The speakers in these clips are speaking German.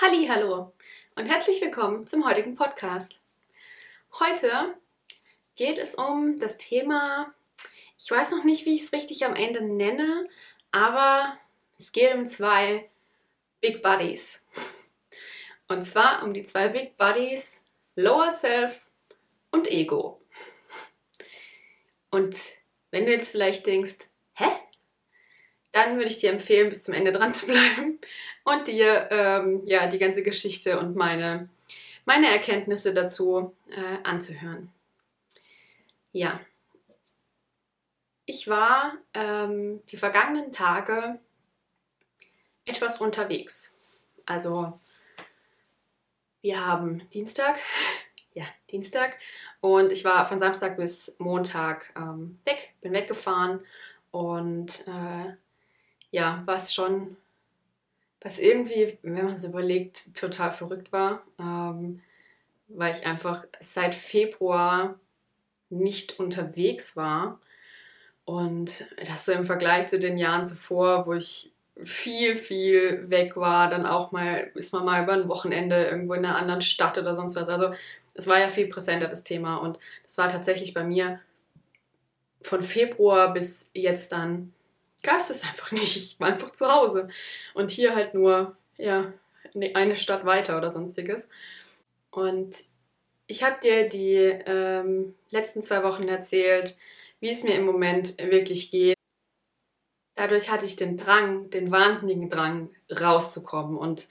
Hallo und herzlich willkommen zum heutigen Podcast. Heute geht es um das Thema, ich weiß noch nicht, wie ich es richtig am Ende nenne, aber es geht um zwei Big Buddies. Und zwar um die zwei Big Buddies Lower Self und Ego. Und wenn du jetzt vielleicht denkst, hä? Dann würde ich dir empfehlen, bis zum Ende dran zu bleiben und dir ähm, ja, die ganze Geschichte und meine, meine Erkenntnisse dazu äh, anzuhören. Ja, ich war ähm, die vergangenen Tage etwas unterwegs. Also wir haben Dienstag, ja, Dienstag und ich war von Samstag bis Montag ähm, weg, bin weggefahren und äh, ja, was schon, was irgendwie, wenn man es überlegt, total verrückt war, ähm, weil ich einfach seit Februar nicht unterwegs war. Und das so im Vergleich zu den Jahren zuvor, wo ich viel, viel weg war, dann auch mal, ist man mal über ein Wochenende irgendwo in einer anderen Stadt oder sonst was. Also es war ja viel präsenter, das Thema. Und das war tatsächlich bei mir von Februar bis jetzt dann, gab es das einfach nicht. Ich war einfach zu Hause. Und hier halt nur, ja, eine Stadt weiter oder sonstiges. Und ich habe dir die ähm, letzten zwei Wochen erzählt, wie es mir im Moment wirklich geht. Dadurch hatte ich den Drang, den wahnsinnigen Drang, rauszukommen. Und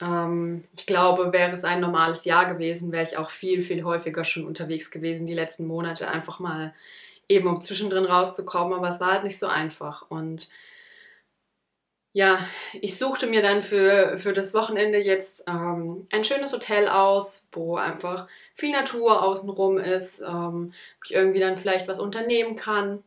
ähm, ich glaube, wäre es ein normales Jahr gewesen, wäre ich auch viel, viel häufiger schon unterwegs gewesen, die letzten Monate, einfach mal eben um zwischendrin rauszukommen. Aber es war halt nicht so einfach. Und ja, ich suchte mir dann für, für das Wochenende jetzt ähm, ein schönes Hotel aus, wo einfach viel Natur außenrum ist, ähm, wo ich irgendwie dann vielleicht was unternehmen kann,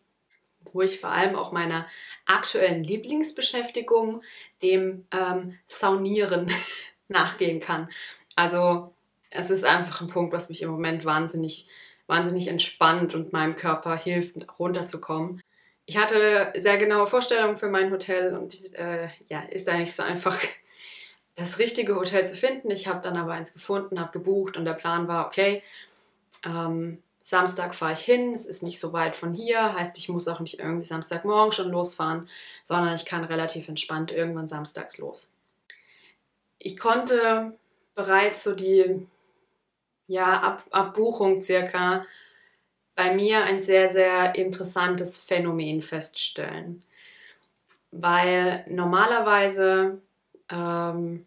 wo ich vor allem auch meiner aktuellen Lieblingsbeschäftigung, dem ähm, Saunieren, nachgehen kann. Also es ist einfach ein Punkt, was mich im Moment wahnsinnig, wahnsinnig entspannt und meinem Körper hilft, runterzukommen ich hatte sehr genaue Vorstellungen für mein Hotel und äh, ja, ist da nicht so einfach, das richtige Hotel zu finden. Ich habe dann aber eins gefunden, habe gebucht und der Plan war, okay, ähm, Samstag fahre ich hin, es ist nicht so weit von hier, heißt, ich muss auch nicht irgendwie Samstagmorgen schon losfahren, sondern ich kann relativ entspannt irgendwann samstags los. Ich konnte bereits so die ja, Ab Abbuchung circa bei mir ein sehr, sehr interessantes Phänomen feststellen. Weil normalerweise ähm,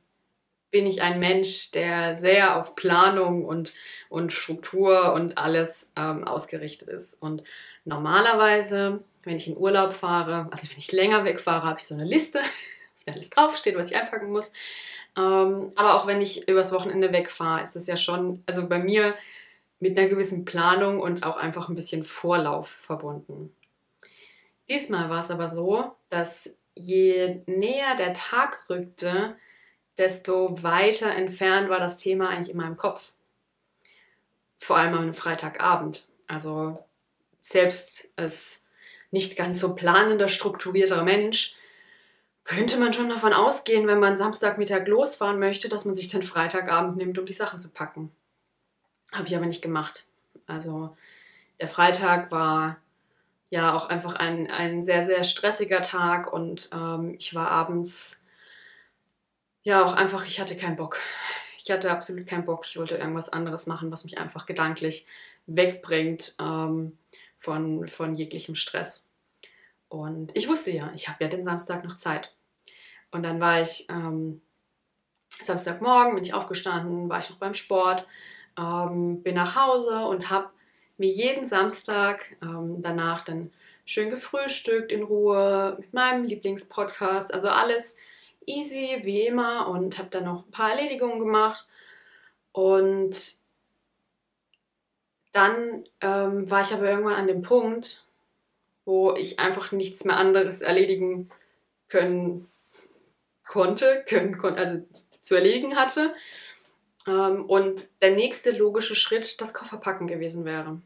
bin ich ein Mensch, der sehr auf Planung und, und Struktur und alles ähm, ausgerichtet ist. Und normalerweise, wenn ich in Urlaub fahre, also wenn ich länger wegfahre, habe ich so eine Liste, wo alles draufsteht, was ich einpacken muss. Ähm, aber auch wenn ich übers Wochenende wegfahre, ist das ja schon, also bei mir mit einer gewissen Planung und auch einfach ein bisschen Vorlauf verbunden. Diesmal war es aber so, dass je näher der Tag rückte, desto weiter entfernt war das Thema eigentlich in meinem Kopf. Vor allem am Freitagabend. Also selbst als nicht ganz so planender, strukturierter Mensch könnte man schon davon ausgehen, wenn man Samstagmittag losfahren möchte, dass man sich den Freitagabend nimmt, um die Sachen zu packen. Habe ich aber nicht gemacht. Also der Freitag war ja auch einfach ein, ein sehr, sehr stressiger Tag und ähm, ich war abends ja auch einfach, ich hatte keinen Bock. Ich hatte absolut keinen Bock. Ich wollte irgendwas anderes machen, was mich einfach gedanklich wegbringt ähm, von, von jeglichem Stress. Und ich wusste ja, ich habe ja den Samstag noch Zeit. Und dann war ich ähm, Samstagmorgen, bin ich aufgestanden, war ich noch beim Sport, ähm, bin nach Hause und habe mir jeden Samstag ähm, danach dann schön gefrühstückt in Ruhe mit meinem Lieblingspodcast. Also alles easy wie immer und habe dann noch ein paar Erledigungen gemacht. Und dann ähm, war ich aber irgendwann an dem Punkt, wo ich einfach nichts mehr anderes erledigen können konnte, können, also zu erledigen hatte. Ähm, und der nächste logische Schritt das Kofferpacken gewesen wäre.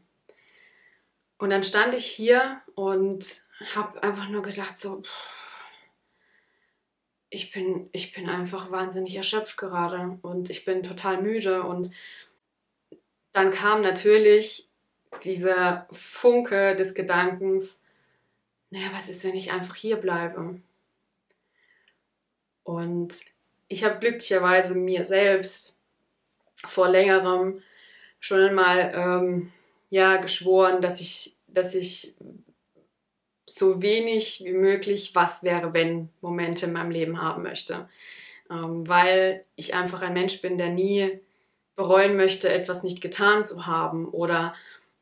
Und dann stand ich hier und habe einfach nur gedacht, so, ich bin, ich bin einfach wahnsinnig erschöpft gerade und ich bin total müde. Und dann kam natürlich dieser Funke des Gedankens, naja, was ist, wenn ich einfach hier bleibe? Und ich habe glücklicherweise mir selbst vor längerem schon einmal ähm, ja, geschworen, dass ich, dass ich so wenig wie möglich was wäre, wenn Momente in meinem Leben haben möchte. Ähm, weil ich einfach ein Mensch bin, der nie bereuen möchte, etwas nicht getan zu haben oder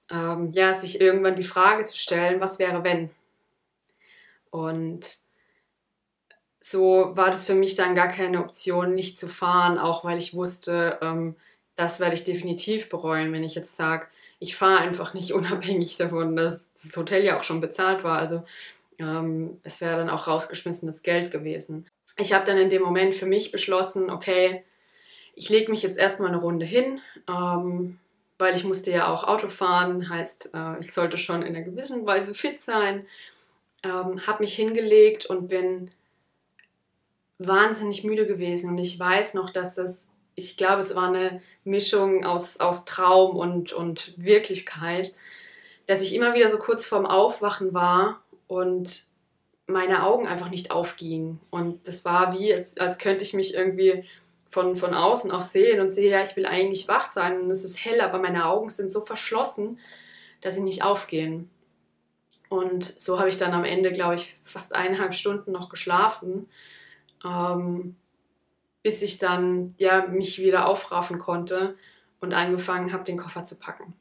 ähm, ja, sich irgendwann die Frage zu stellen, was wäre, wenn. Und so war das für mich dann gar keine Option, nicht zu fahren, auch weil ich wusste, ähm, das werde ich definitiv bereuen, wenn ich jetzt sage, ich fahre einfach nicht unabhängig davon, dass das Hotel ja auch schon bezahlt war. Also ähm, es wäre dann auch rausgeschmissenes Geld gewesen. Ich habe dann in dem Moment für mich beschlossen, okay, ich lege mich jetzt erstmal eine Runde hin, ähm, weil ich musste ja auch Auto fahren, heißt, äh, ich sollte schon in einer gewissen Weise fit sein. Ähm, habe mich hingelegt und bin wahnsinnig müde gewesen. Und ich weiß noch, dass das ich glaube, es war eine Mischung aus, aus Traum und, und Wirklichkeit, dass ich immer wieder so kurz vorm Aufwachen war und meine Augen einfach nicht aufgingen. Und das war wie, als, als könnte ich mich irgendwie von, von außen auch sehen und sehe, ja, ich will eigentlich wach sein und es ist hell, aber meine Augen sind so verschlossen, dass sie nicht aufgehen. Und so habe ich dann am Ende, glaube ich, fast eineinhalb Stunden noch geschlafen. Ähm, bis ich dann ja mich wieder aufraffen konnte und angefangen habe, den Koffer zu packen.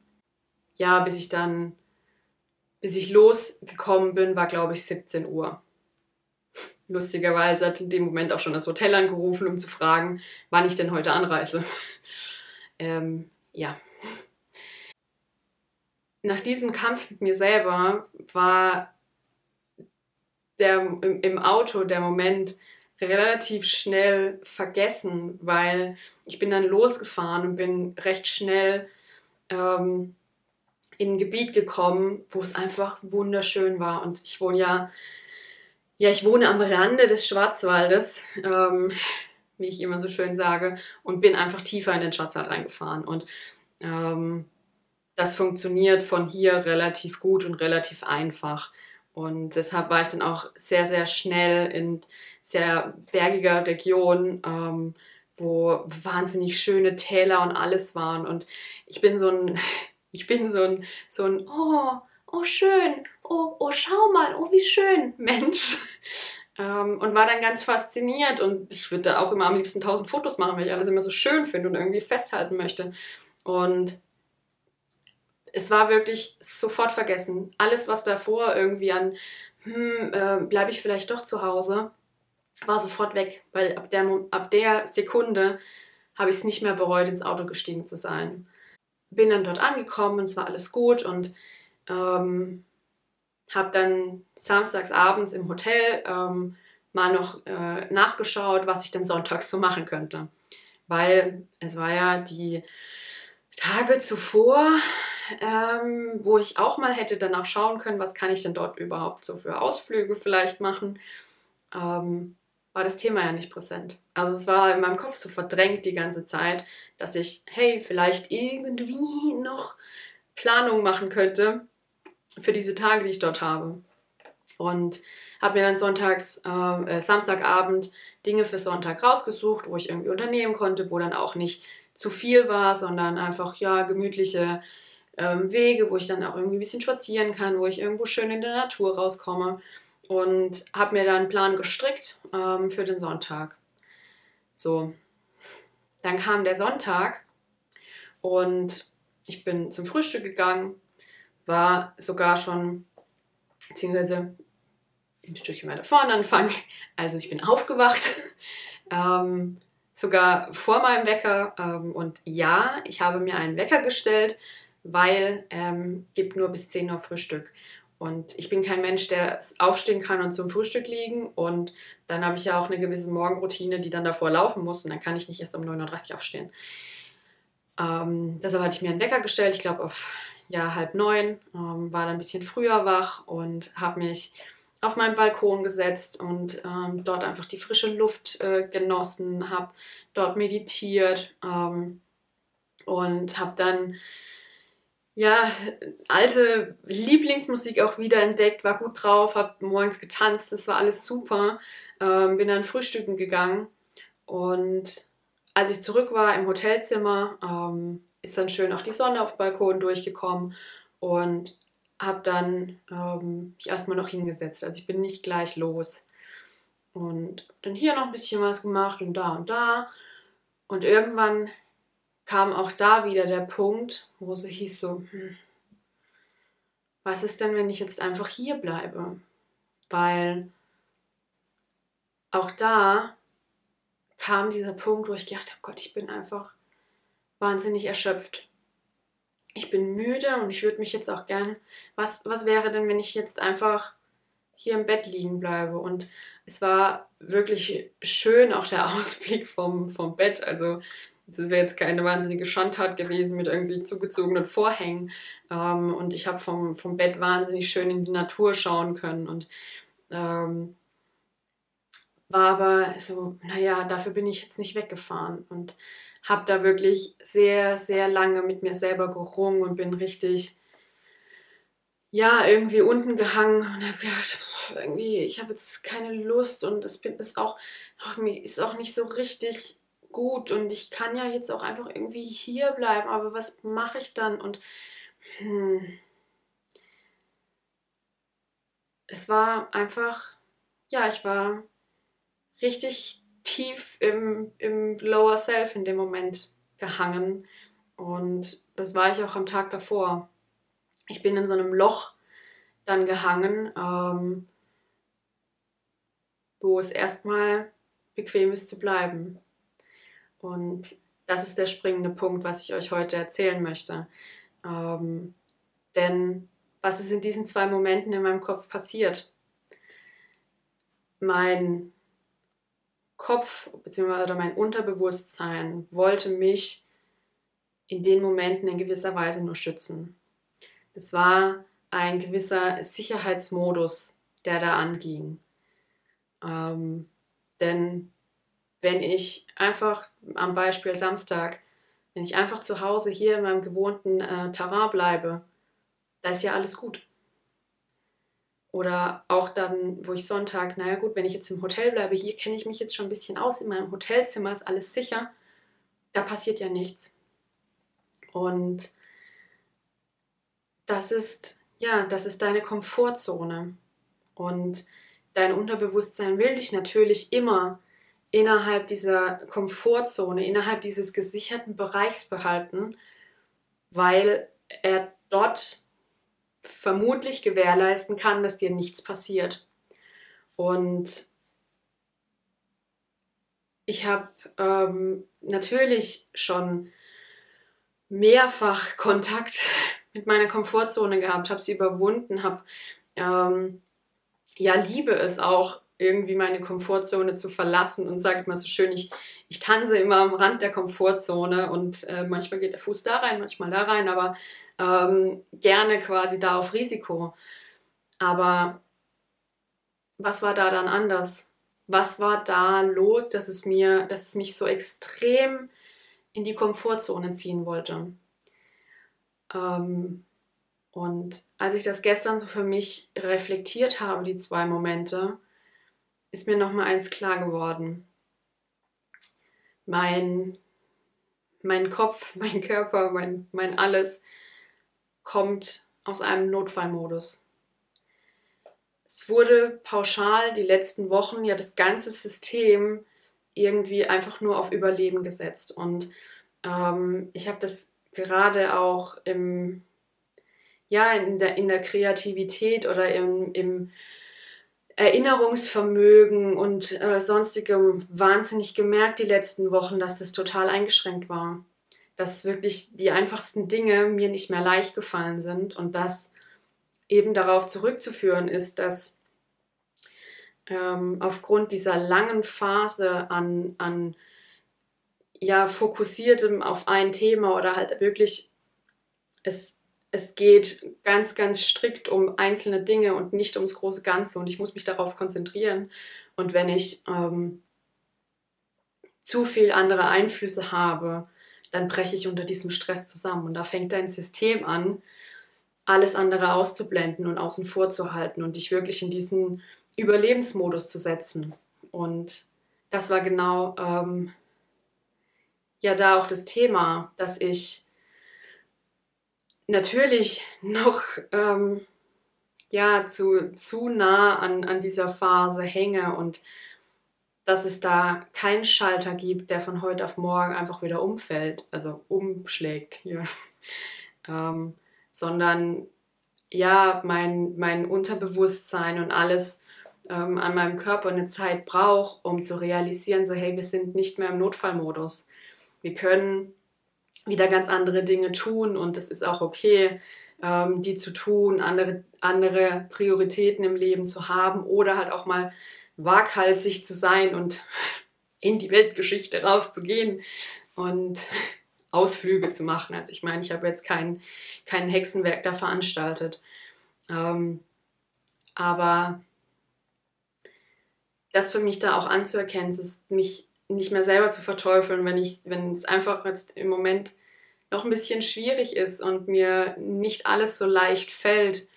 Ja, bis ich dann, bis ich losgekommen bin, war glaube ich 17 Uhr. Lustigerweise hat in dem Moment auch schon das Hotel angerufen, um zu fragen, wann ich denn heute anreise. ähm, ja. Nach diesem Kampf mit mir selber war der, im, im Auto der Moment, relativ schnell vergessen, weil ich bin dann losgefahren und bin recht schnell ähm, in ein Gebiet gekommen, wo es einfach wunderschön war. Und ich wohne ja, ja, ich wohne am Rande des Schwarzwaldes, ähm, wie ich immer so schön sage, und bin einfach tiefer in den Schwarzwald reingefahren. Und ähm, das funktioniert von hier relativ gut und relativ einfach. Und deshalb war ich dann auch sehr, sehr schnell in sehr bergiger Region, ähm, wo wahnsinnig schöne Täler und alles waren. Und ich bin so ein, ich bin so ein, so ein, oh, oh schön, oh, oh schau mal, oh wie schön, Mensch. Ähm, und war dann ganz fasziniert und ich würde da auch immer am liebsten tausend Fotos machen, weil ich alles immer so schön finde und irgendwie festhalten möchte. Und es war wirklich sofort vergessen. Alles, was davor irgendwie an, hm, äh, bleibe ich vielleicht doch zu Hause, war sofort weg, weil ab der, ab der Sekunde habe ich es nicht mehr bereut, ins Auto gestiegen zu sein. Bin dann dort angekommen und es war alles gut und ähm, habe dann samstags abends im Hotel ähm, mal noch äh, nachgeschaut, was ich denn sonntags so machen könnte. Weil es war ja die Tage zuvor, ähm, wo ich auch mal hätte danach schauen können, was kann ich denn dort überhaupt so für Ausflüge vielleicht machen, ähm, war das Thema ja nicht präsent. Also es war in meinem Kopf so verdrängt die ganze Zeit, dass ich, hey, vielleicht irgendwie noch Planung machen könnte für diese Tage, die ich dort habe. Und habe mir dann sonntags, ähm, äh, Samstagabend Dinge für Sonntag rausgesucht, wo ich irgendwie unternehmen konnte, wo dann auch nicht zu viel war, sondern einfach ja gemütliche ähm, Wege, wo ich dann auch irgendwie ein bisschen spazieren kann, wo ich irgendwo schön in der Natur rauskomme und habe mir dann einen Plan gestrickt ähm, für den Sonntag. So, dann kam der Sonntag und ich bin zum Frühstück gegangen, war sogar schon, beziehungsweise ein Stückchen weiter vorne anfangen. Also ich bin aufgewacht, ähm, sogar vor meinem Wecker. Ähm, und ja, ich habe mir einen Wecker gestellt, weil ähm, gibt nur bis 10 Uhr Frühstück. Und ich bin kein Mensch, der aufstehen kann und zum Frühstück liegen. Und dann habe ich ja auch eine gewisse Morgenroutine, die dann davor laufen muss. Und dann kann ich nicht erst um 9.30 Uhr aufstehen. Ähm, deshalb hatte ich mir einen Wecker gestellt, ich glaube auf ja, halb neun. Ähm, war dann ein bisschen früher wach und habe mich auf meinen Balkon gesetzt und ähm, dort einfach die frische Luft äh, genossen, habe dort meditiert ähm, und habe dann ja alte Lieblingsmusik auch wieder entdeckt, war gut drauf, habe morgens getanzt, das war alles super, ähm, bin dann frühstücken gegangen und als ich zurück war im Hotelzimmer, ähm, ist dann schön auch die Sonne auf dem Balkon durchgekommen und habe dann ähm, mich erstmal noch hingesetzt. Also ich bin nicht gleich los. Und dann hier noch ein bisschen was gemacht und da und da. Und irgendwann kam auch da wieder der Punkt, wo es hieß so, hm, was ist denn, wenn ich jetzt einfach hier bleibe? Weil auch da kam dieser Punkt, wo ich gedacht habe, Gott, ich bin einfach wahnsinnig erschöpft ich bin müde und ich würde mich jetzt auch gern, was, was wäre denn, wenn ich jetzt einfach hier im Bett liegen bleibe? Und es war wirklich schön, auch der Ausblick vom, vom Bett. Also das wäre jetzt keine wahnsinnige Schandtat gewesen mit irgendwie zugezogenen Vorhängen. Ähm, und ich habe vom, vom Bett wahnsinnig schön in die Natur schauen können. Und ähm, war aber so, naja, dafür bin ich jetzt nicht weggefahren. Und habe da wirklich sehr, sehr lange mit mir selber gerungen und bin richtig, ja, irgendwie unten gehangen und habe gedacht, irgendwie, ich habe jetzt keine Lust und es ist auch, ist auch nicht so richtig gut und ich kann ja jetzt auch einfach irgendwie hier bleiben, aber was mache ich dann? Und hm, es war einfach, ja, ich war richtig tief im, im Lower Self in dem Moment gehangen. Und das war ich auch am Tag davor. Ich bin in so einem Loch dann gehangen, ähm, wo es erstmal bequem ist zu bleiben. Und das ist der springende Punkt, was ich euch heute erzählen möchte. Ähm, denn was ist in diesen zwei Momenten in meinem Kopf passiert? Mein Kopf bzw. mein Unterbewusstsein wollte mich in den Momenten in gewisser Weise nur schützen. Das war ein gewisser Sicherheitsmodus, der da anging. Ähm, denn wenn ich einfach am Beispiel Samstag, wenn ich einfach zu Hause hier in meinem gewohnten äh, Terrain bleibe, da ist ja alles gut. Oder auch dann, wo ich Sonntag, naja gut, wenn ich jetzt im Hotel bleibe, hier kenne ich mich jetzt schon ein bisschen aus, in meinem Hotelzimmer ist alles sicher, da passiert ja nichts. Und das ist, ja, das ist deine Komfortzone. Und dein Unterbewusstsein will dich natürlich immer innerhalb dieser Komfortzone, innerhalb dieses gesicherten Bereichs behalten, weil er dort vermutlich gewährleisten kann, dass dir nichts passiert. Und ich habe ähm, natürlich schon mehrfach Kontakt mit meiner Komfortzone gehabt, habe sie überwunden, habe ähm, ja liebe es auch irgendwie meine Komfortzone zu verlassen und sage immer so schön, ich, ich tanze immer am Rand der Komfortzone und äh, manchmal geht der Fuß da rein, manchmal da rein, aber ähm, gerne quasi da auf Risiko. Aber was war da dann anders? Was war da los, dass es mir, dass es mich so extrem in die Komfortzone ziehen wollte? Ähm, und als ich das gestern so für mich reflektiert habe, die zwei Momente, ist mir noch mal eins klar geworden. Mein, mein Kopf, mein Körper, mein, mein alles kommt aus einem Notfallmodus. Es wurde pauschal die letzten Wochen ja das ganze System irgendwie einfach nur auf Überleben gesetzt. Und ähm, ich habe das gerade auch im, ja, in der, in der Kreativität oder im, im Erinnerungsvermögen und äh, sonstigem wahnsinnig gemerkt die letzten Wochen, dass das total eingeschränkt war. Dass wirklich die einfachsten Dinge mir nicht mehr leicht gefallen sind und das eben darauf zurückzuführen ist, dass ähm, aufgrund dieser langen Phase an, an ja, fokussiertem auf ein Thema oder halt wirklich es es geht ganz, ganz strikt um einzelne Dinge und nicht ums große Ganze und ich muss mich darauf konzentrieren. Und wenn ich ähm, zu viel andere Einflüsse habe, dann breche ich unter diesem Stress zusammen. Und da fängt dein System an, alles andere auszublenden und außen vor zu halten und dich wirklich in diesen Überlebensmodus zu setzen. Und das war genau ähm, ja da auch das Thema, dass ich natürlich noch ähm, ja zu, zu nah an, an dieser Phase hänge und dass es da keinen Schalter gibt, der von heute auf morgen einfach wieder umfällt, also umschlägt hier, ähm, sondern ja, mein, mein Unterbewusstsein und alles ähm, an meinem Körper eine Zeit braucht, um zu realisieren, so hey, wir sind nicht mehr im Notfallmodus. Wir können wieder ganz andere Dinge tun und es ist auch okay, ähm, die zu tun, andere, andere Prioritäten im Leben zu haben oder halt auch mal waghalsig zu sein und in die Weltgeschichte rauszugehen und Ausflüge zu machen. Also ich meine, ich habe jetzt kein, kein Hexenwerk da veranstaltet. Ähm, aber das für mich da auch anzuerkennen, ist mich nicht mehr selber zu verteufeln, wenn ich, wenn es einfach jetzt im Moment noch ein bisschen schwierig ist und mir nicht alles so leicht fällt,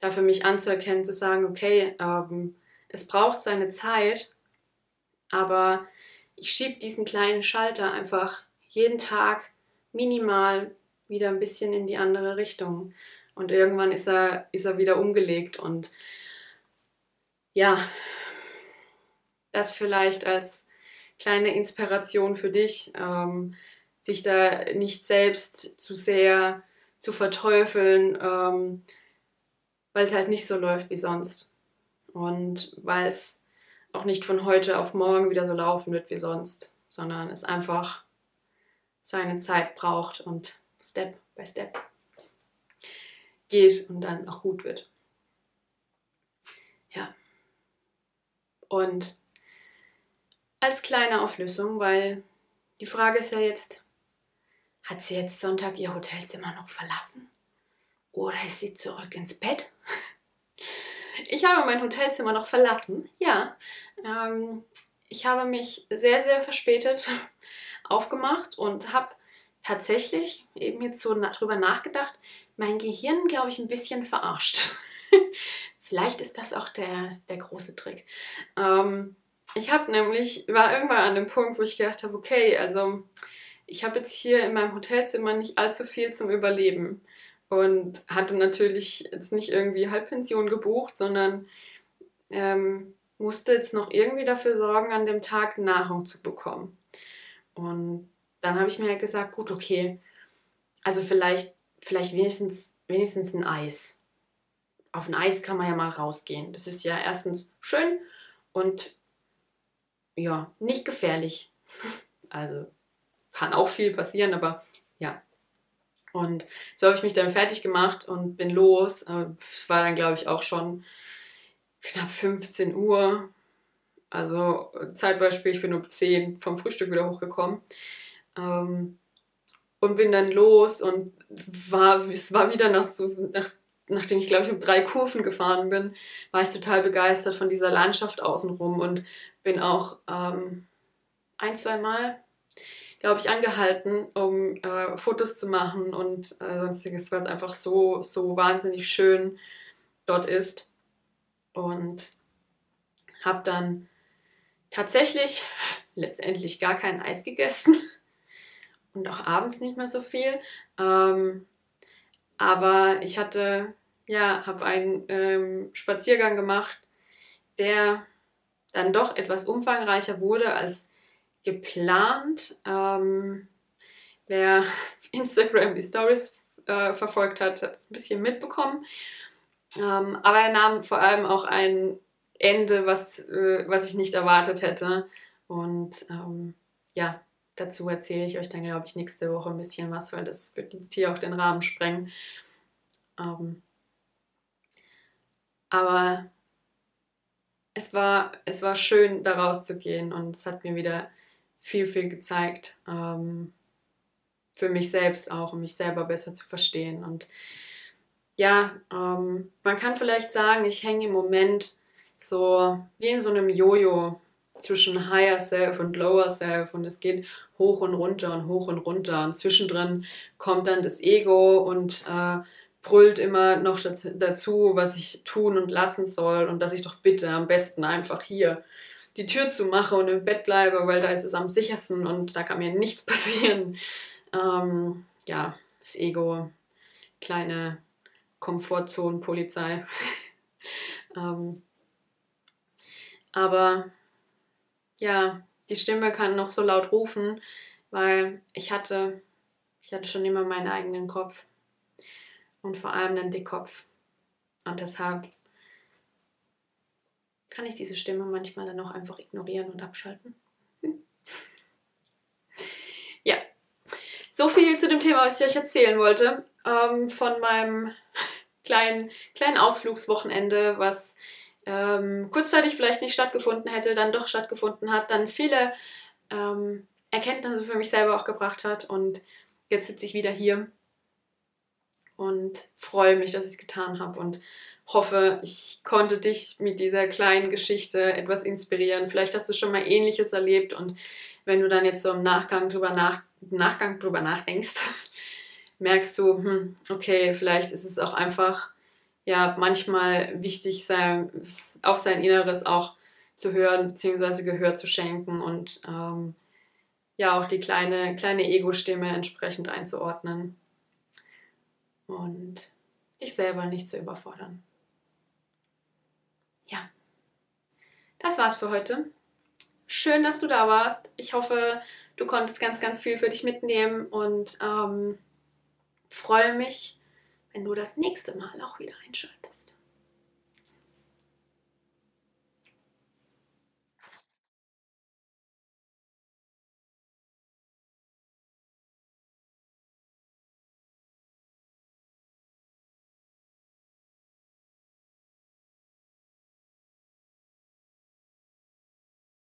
da für mich anzuerkennen, zu sagen, okay, ähm, es braucht seine Zeit, aber ich schiebe diesen kleinen Schalter einfach jeden Tag minimal wieder ein bisschen in die andere Richtung. Und irgendwann ist er, ist er wieder umgelegt. Und ja, das vielleicht als kleine Inspiration für dich, ähm, sich da nicht selbst zu sehr zu verteufeln, ähm, weil es halt nicht so läuft wie sonst. Und weil es auch nicht von heute auf morgen wieder so laufen wird wie sonst, sondern es einfach seine Zeit braucht und Step by Step geht und dann auch gut wird. Ja. Und als kleine Auflösung, weil die Frage ist ja jetzt, hat sie jetzt Sonntag ihr Hotelzimmer noch verlassen? Oder ist sie zurück ins Bett? Ich habe mein Hotelzimmer noch verlassen, ja. Ähm, ich habe mich sehr, sehr verspätet aufgemacht und habe tatsächlich eben jetzt so drüber nachgedacht, mein Gehirn, glaube ich, ein bisschen verarscht. Vielleicht ist das auch der, der große Trick. Ähm, ich habe nämlich, war irgendwann an dem Punkt, wo ich gedacht habe, okay, also ich habe jetzt hier in meinem Hotelzimmer nicht allzu viel zum Überleben und hatte natürlich jetzt nicht irgendwie Halbpension gebucht, sondern ähm, musste jetzt noch irgendwie dafür sorgen, an dem Tag Nahrung zu bekommen. Und dann habe ich mir halt gesagt, gut, okay, also vielleicht, vielleicht wenigstens, wenigstens ein Eis. Auf ein Eis kann man ja mal rausgehen. Das ist ja erstens schön und ja, nicht gefährlich. Also kann auch viel passieren, aber ja. Und so habe ich mich dann fertig gemacht und bin los. Äh, es war dann, glaube ich, auch schon knapp 15 Uhr. Also Zeitbeispiel, ich bin um 10 vom Frühstück wieder hochgekommen. Ähm, und bin dann los und war, es war wieder nach so, nach, nachdem ich glaube ich um drei Kurven gefahren bin, war ich total begeistert von dieser Landschaft außenrum und bin auch ähm, ein, zwei Mal, glaube ich, angehalten, um äh, Fotos zu machen und äh, sonstiges, weil es einfach so, so wahnsinnig schön dort ist. Und habe dann tatsächlich letztendlich gar kein Eis gegessen und auch abends nicht mehr so viel. Ähm, aber ich hatte, ja, habe einen ähm, Spaziergang gemacht, der dann doch etwas umfangreicher wurde als geplant. Ähm, wer Instagram die Stories äh, verfolgt hat, hat es ein bisschen mitbekommen. Ähm, aber er nahm vor allem auch ein Ende, was, äh, was ich nicht erwartet hätte. Und ähm, ja, dazu erzähle ich euch dann, glaube ich, nächste Woche ein bisschen was, weil das wird jetzt hier auch den Rahmen sprengen. Ähm, aber es war, es war schön, da rauszugehen und es hat mir wieder viel, viel gezeigt. Ähm, für mich selbst auch, um mich selber besser zu verstehen. Und ja, ähm, man kann vielleicht sagen, ich hänge im Moment so wie in so einem Jojo zwischen Higher Self und Lower Self und es geht hoch und runter und hoch und runter und zwischendrin kommt dann das Ego und äh, brüllt immer noch dazu, was ich tun und lassen soll und dass ich doch bitte am besten einfach hier die Tür zumache und im Bett bleibe, weil da ist es am sichersten und da kann mir nichts passieren. Ähm, ja, das Ego, kleine Komfortzone-Polizei. ähm, aber ja, die Stimme kann noch so laut rufen, weil ich hatte, ich hatte schon immer meinen eigenen Kopf und vor allem den Dickkopf. Und deshalb kann ich diese Stimme manchmal dann auch einfach ignorieren und abschalten. ja, so viel zu dem Thema, was ich euch erzählen wollte. Ähm, von meinem kleinen, kleinen Ausflugswochenende, was ähm, kurzzeitig vielleicht nicht stattgefunden hätte, dann doch stattgefunden hat, dann viele ähm, Erkenntnisse für mich selber auch gebracht hat. Und jetzt sitze ich wieder hier und freue mich, dass ich es getan habe und hoffe, ich konnte dich mit dieser kleinen Geschichte etwas inspirieren. Vielleicht hast du schon mal Ähnliches erlebt und wenn du dann jetzt so im Nachgang drüber, nach, Nachgang drüber nachdenkst, merkst du, hm, okay, vielleicht ist es auch einfach ja manchmal wichtig, sein, auf sein Inneres auch zu hören, beziehungsweise Gehör zu schenken und ähm, ja auch die kleine, kleine Ego-Stimme entsprechend einzuordnen und dich selber nicht zu überfordern. Ja, das war's für heute. Schön, dass du da warst. Ich hoffe, du konntest ganz, ganz viel für dich mitnehmen und ähm, freue mich, wenn du das nächste Mal auch wieder einschaltest.